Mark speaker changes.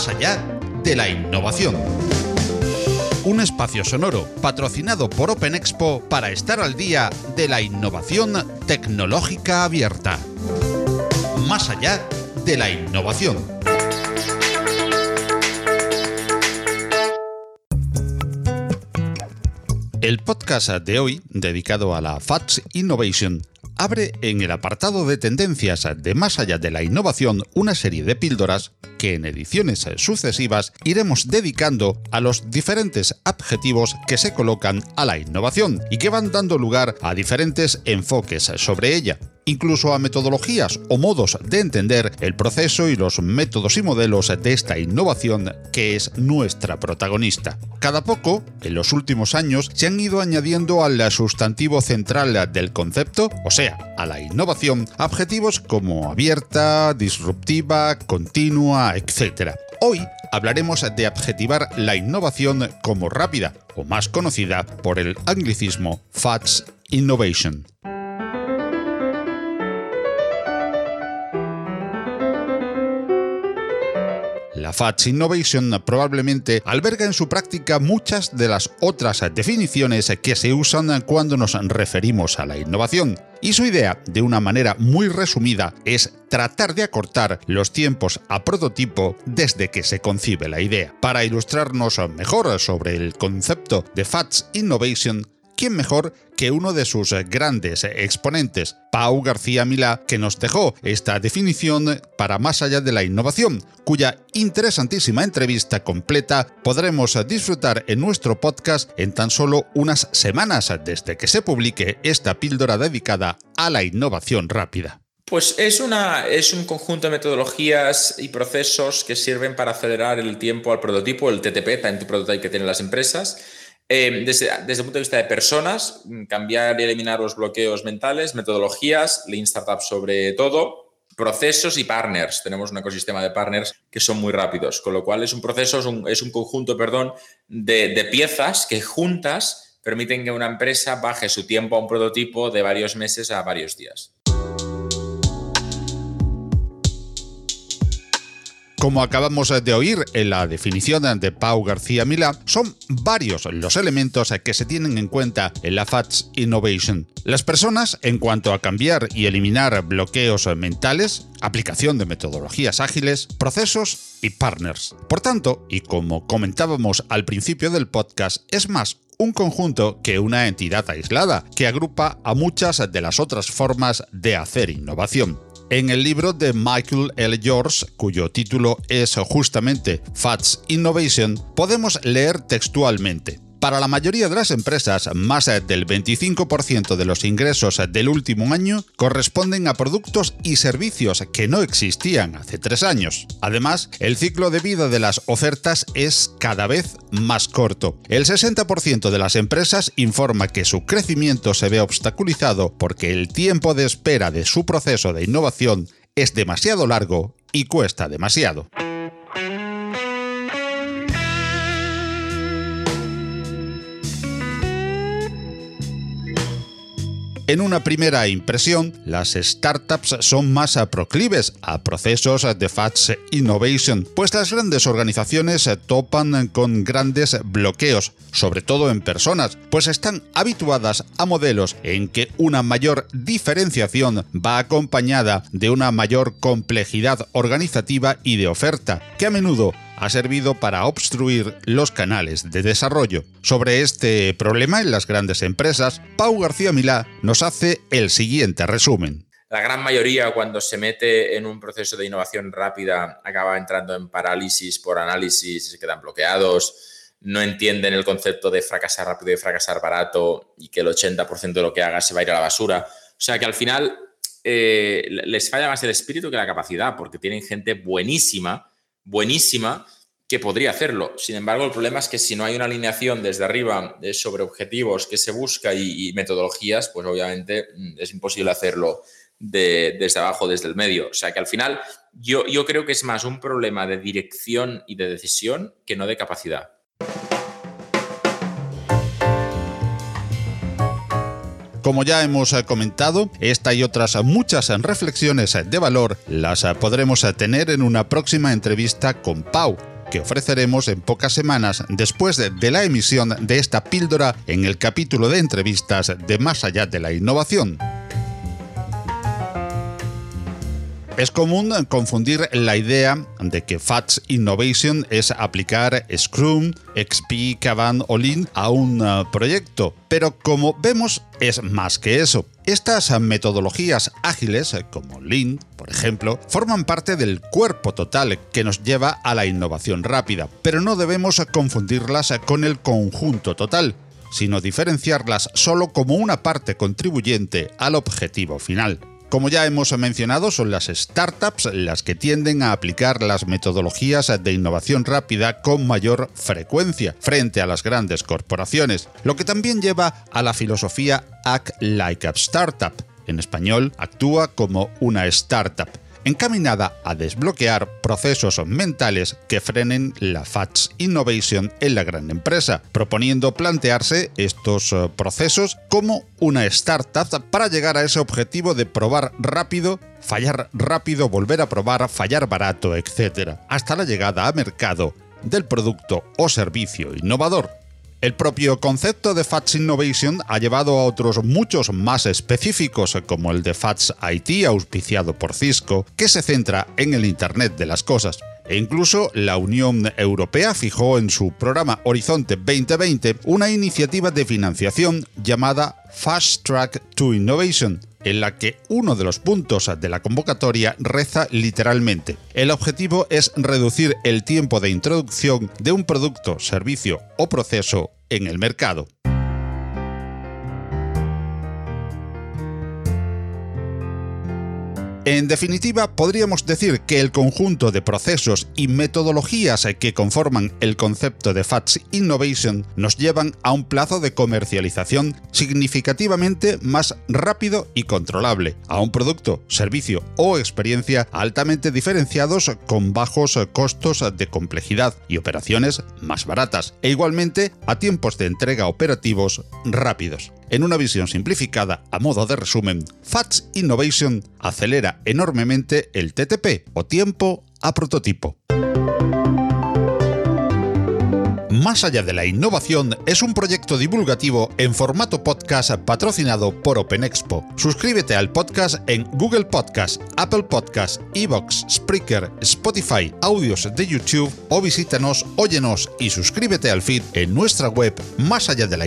Speaker 1: más allá de la innovación. Un espacio sonoro patrocinado por Open Expo para estar al día de la innovación tecnológica abierta. Más allá de la innovación. El podcast de hoy, dedicado a la FATS Innovation, abre en el apartado de tendencias de Más allá de la innovación una serie de píldoras que en ediciones sucesivas iremos dedicando a los diferentes adjetivos que se colocan a la innovación y que van dando lugar a diferentes enfoques sobre ella incluso a metodologías o modos de entender el proceso y los métodos y modelos de esta innovación que es nuestra protagonista. Cada poco, en los últimos años, se han ido añadiendo al sustantivo central del concepto, o sea, a la innovación, adjetivos como abierta, disruptiva, continua, etc. Hoy hablaremos de adjetivar la innovación como rápida, o más conocida por el anglicismo Fast Innovation. La FATS Innovation probablemente alberga en su práctica muchas de las otras definiciones que se usan cuando nos referimos a la innovación. Y su idea, de una manera muy resumida, es tratar de acortar los tiempos a prototipo desde que se concibe la idea. Para ilustrarnos mejor sobre el concepto de FATS Innovation, ¿quién mejor que uno de sus grandes exponentes, Pau García Milá, que nos dejó esta definición para más allá de la innovación, cuya interesantísima entrevista completa podremos disfrutar en nuestro podcast en tan solo unas semanas desde que se publique esta píldora dedicada a la innovación rápida.
Speaker 2: Pues es, una, es un conjunto de metodologías y procesos que sirven para acelerar el tiempo al prototipo, el TTP, Time to Prototype que tienen las empresas, Em, desde, el punto de vista de personas, mm, cambiar y eliminar los bloqueos mentales, metodologías, Lean Startup sobre todo, procesos y partners. Tenemos un ecosistema de partners que son muy rápidos, con lo cual es un proceso, es un, conjunto, perdón, de, de piezas que juntas permiten que una empresa baje su tiempo a un prototipo de varios meses a varios días.
Speaker 1: Como acabamos de oír en la definición de Pau García Milá, son varios los elementos que se tienen en cuenta en la FATS Innovation. Las personas, en cuanto a cambiar y eliminar bloqueos mentales, aplicación de metodologías ágiles, procesos y partners. Por tanto, y como comentábamos al principio del podcast, es más un conjunto que una entidad aislada, que agrupa a muchas de las otras formas de hacer innovación. En el libro de Michael L. George, cuyo título es justamente Fats Innovation, podemos leer textualmente. Para la mayoría de las empresas, más del 25% de los ingresos del último año corresponden a productos y servicios que no existían hace tres años. Además, el ciclo de vida de las ofertas es cada vez más corto. El 60% de las empresas informa que su crecimiento se ve obstaculizado porque el tiempo de espera de su proceso de innovación es demasiado largo y cuesta demasiado. En una primera impresión, las startups son más proclives a procesos de fast innovation, pues las grandes organizaciones topan con grandes bloqueos, sobre todo en personas, pues están habituadas a modelos en que una mayor diferenciación va acompañada de una mayor complejidad organizativa y de oferta, que a menudo ha servido para obstruir los canales de desarrollo. Sobre este problema en las grandes empresas, Pau García Milá nos hace el siguiente resumen.
Speaker 2: La gran mayoría cuando se mete en un proceso de innovación rápida acaba entrando en parálisis por análisis, se quedan bloqueados, no entienden el concepto de fracasar rápido y fracasar barato y que el 80% de lo que haga se va a ir a la basura. O sea que al final eh, les falla más el espíritu que la capacidad, porque tienen gente buenísima buenísima que podría hacerlo. Sin embargo, el problema es que si no hay una alineación desde arriba eh, sobre objetivos que se busca y, metodologías, pues obviamente mm, es imposible hacerlo desde abajo, desde el medio. O sea que al final yo, yo creo que es más un problema de dirección y de decisión que no de capacidad.
Speaker 1: Como ya hemos eh, comentado, esta y otras muchas reflexiones de valor las eh, podremos eh, tener en una próxima entrevista con Pau. que ofreceremos en pocas semanas después de la emisión de esta píldora en el capítulo de entrevistas de Más allá de la innovación. Es común confundir la idea de que FATS Innovation es aplicar Scrum, XP, Kanban o Lean a un uh, proyecto, pero como vemos es más que eso. Estas metodologías ágiles, como Lean, por ejemplo, forman parte del cuerpo total que nos lleva a la innovación rápida, pero no debemos confundirlas con el conjunto total, sino diferenciarlas solo como una parte contribuyente al objetivo final. Como ya hemos mencionado, son las startups las que tienden a aplicar las metodologías de innovación rápida con mayor frecuencia frente a las grandes corporaciones, lo que también lleva a la filosofía Act Like a Startup. En español, actúa como una startup encaminada a desbloquear procesos mentales que frenen la FATS Innovation en la gran empresa, proponiendo plantearse estos eh, procesos como una startup para llegar a ese objetivo de probar rápido fallar rápido, volver a probar, fallar barato, etc., hasta la llegada a mercado del producto o servicio innovador. El propio concepto de FATS Innovation ha llevado a otros muchos más específicos, como el de FATS IT, auspiciado por Cisco, que se centra en el Internet de las Cosas. E incluso la Unión Europea fijó en su programa Horizonte 2020 una iniciativa de financiación llamada Fast Track to Innovation, en la que uno de los puntos de la convocatoria reza literalmente. El objetivo es reducir el tiempo de introducción de un producto, servicio o proceso en el mercado. En definitiva, podríamos decir que el conjunto de procesos y metodologías que conforman el concepto de FATS Innovation nos llevan a un plazo de comercialización significativamente más rápido y controlable, a un producto, servicio o experiencia altamente diferenciados con bajos costos de complejidad y operaciones más baratas, e igualmente a tiempos de entrega operativos rápidos. En una visión simplificada, a modo de resumen, FATS Innovation acelera enormemente el TTP o tiempo a prototipo. Más allá de la innovación es un proyecto divulgativo en formato podcast patrocinado por OpenExpo. Suscríbete al podcast en Google Podcast, Apple Podcast, Evox, Spreaker, Spotify, audios de YouTube o visítanos, óyenos y suscríbete al feed en nuestra web más allá de la